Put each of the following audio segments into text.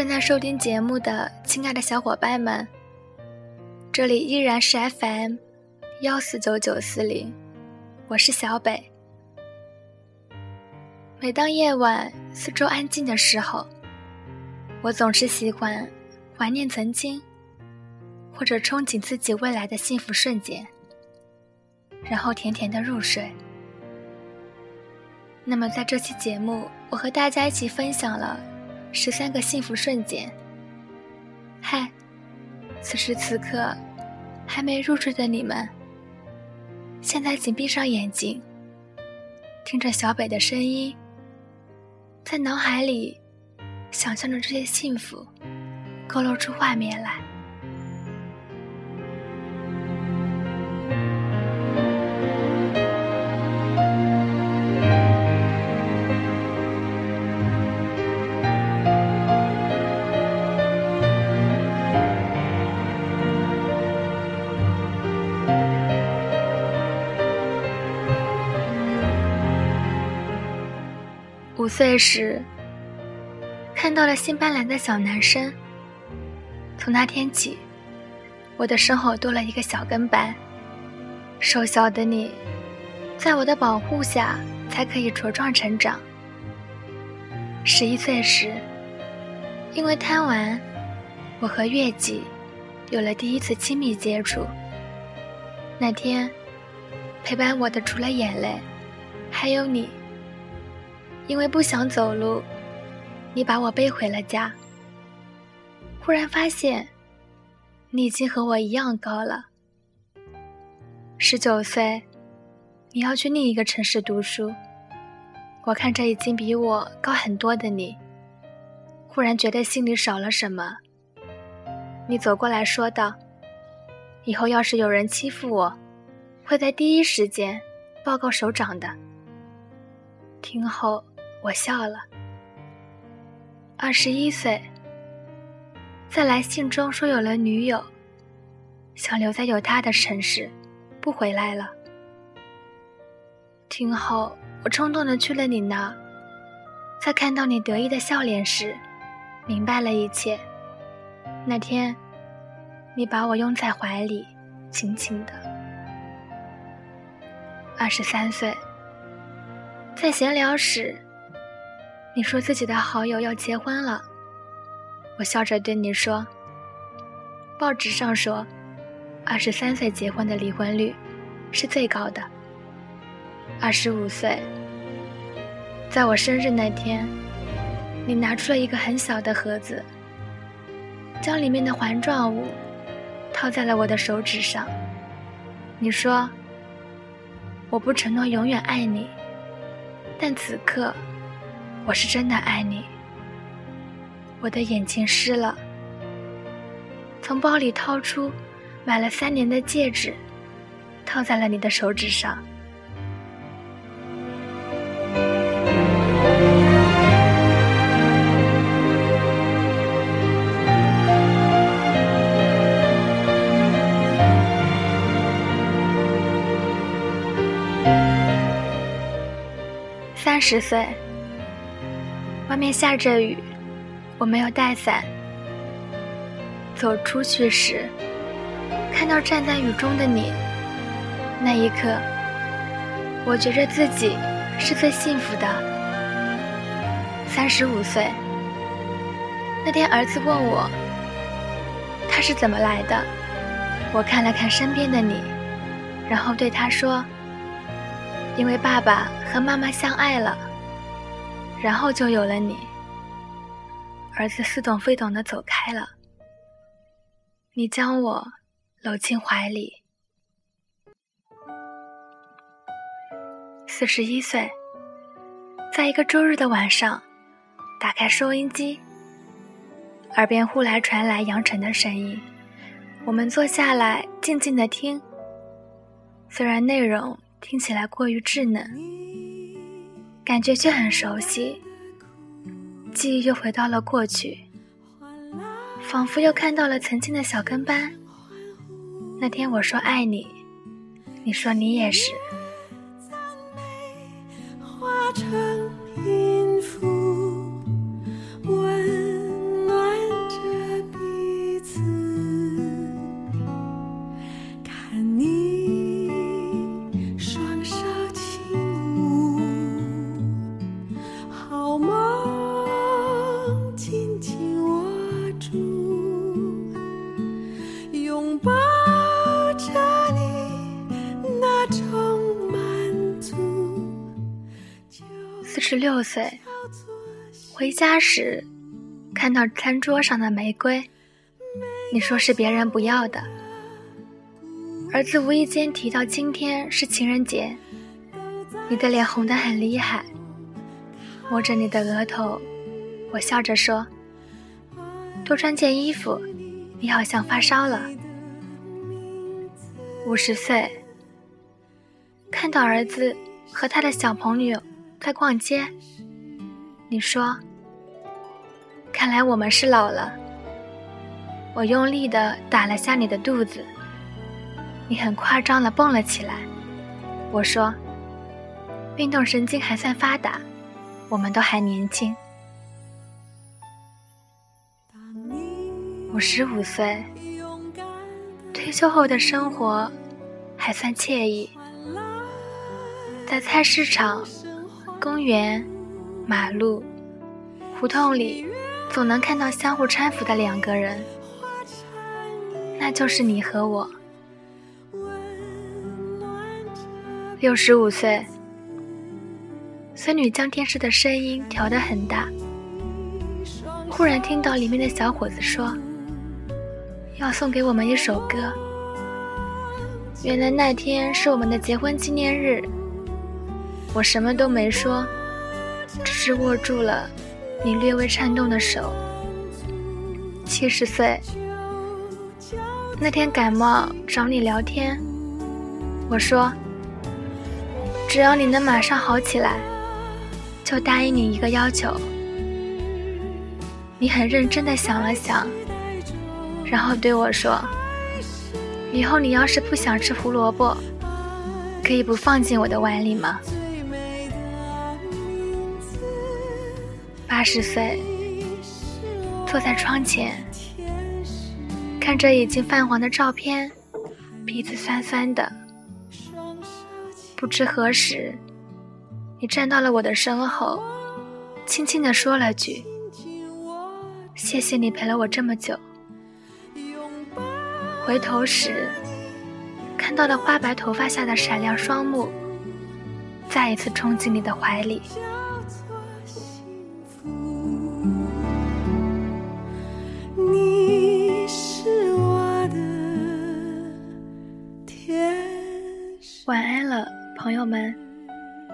正在收听节目的亲爱的小伙伴们，这里依然是 FM 幺四九九四零，我是小北。每当夜晚四周安静的时候，我总是喜欢怀念曾经，或者憧憬自己未来的幸福瞬间，然后甜甜的入睡。那么，在这期节目，我和大家一起分享了十三个幸福瞬间。嗨，此时此刻还没入睡的你们，现在请闭上眼睛，听着小北的声音，在脑海里想象着这些幸福，勾勒出画面来。五岁时，看到了新搬来的小男生。从那天起，我的身后多了一个小跟班。瘦小的你，在我的保护下才可以茁壮成长。十一岁时，因为贪玩，我和月季有了第一次亲密接触。那天，陪伴我的除了眼泪，还有你。因为不想走路，你把我背回了家。忽然发现，你已经和我一样高了。十九岁，你要去另一个城市读书。我看着已经比我高很多的你，忽然觉得心里少了什么。你走过来说道：“以后要是有人欺负我，会在第一时间报告首长的。”听后。我笑了。二十一岁，在来信中说有了女友，想留在有他的城市，不回来了。听后，我冲动的去了你那，在看到你得意的笑脸时，明白了一切。那天，你把我拥在怀里，紧紧的。二十三岁，在闲聊时。你说自己的好友要结婚了，我笑着对你说：“报纸上说，二十三岁结婚的离婚率是最高的。二十五岁，在我生日那天，你拿出了一个很小的盒子，将里面的环状物套在了我的手指上。你说，我不承诺永远爱你，但此刻。”我是真的爱你，我的眼睛湿了。从包里掏出买了三年的戒指，套在了你的手指上。三十岁。外面下着雨，我没有带伞。走出去时，看到站在雨中的你，那一刻，我觉着自己是最幸福的。三十五岁，那天儿子问我，他是怎么来的？我看了看身边的你，然后对他说：“因为爸爸和妈妈相爱了。”然后就有了你。儿子似懂非懂的走开了，你将我搂进怀里。四十一岁，在一个周日的晚上，打开收音机，耳边忽来传来杨晨的声音，我们坐下来静静的听。虽然内容听起来过于稚嫩。感觉却很熟悉，记忆又回到了过去，仿佛又看到了曾经的小跟班。那天我说爱你，你说你也是。十六岁，回家时看到餐桌上的玫瑰，你说是别人不要的。儿子无意间提到今天是情人节，你的脸红得很厉害，摸着你的额头，我笑着说。多穿件衣服，你好像发烧了。五十岁，看到儿子和他的小朋友在逛街，你说：“看来我们是老了。”我用力的打了下你的肚子，你很夸张的蹦了起来。我说：“运动神经还算发达，我们都还年轻。”五十五岁，退休后的生活还算惬意。在菜市场、公园、马路、胡同里，总能看到相互搀扶的两个人，那就是你和我。六十五岁，孙女将电视的声音调得很大，忽然听到里面的小伙子说。要送给我们一首歌。原来那天是我们的结婚纪念日，我什么都没说，只是握住了你略微颤动的手。七十岁那天感冒找你聊天，我说只要你能马上好起来，就答应你一个要求。你很认真的想了想。然后对我说：“以后你要是不想吃胡萝卜，可以不放进我的碗里吗？”二十岁，坐在窗前，看着已经泛黄的照片，鼻子酸酸的。不知何时，你站到了我的身后，轻轻地说了句：“谢谢你陪了我这么久。”回头时，看到了花白头发下的闪亮双目，再一次冲进你的怀里。友们，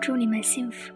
祝你们幸福。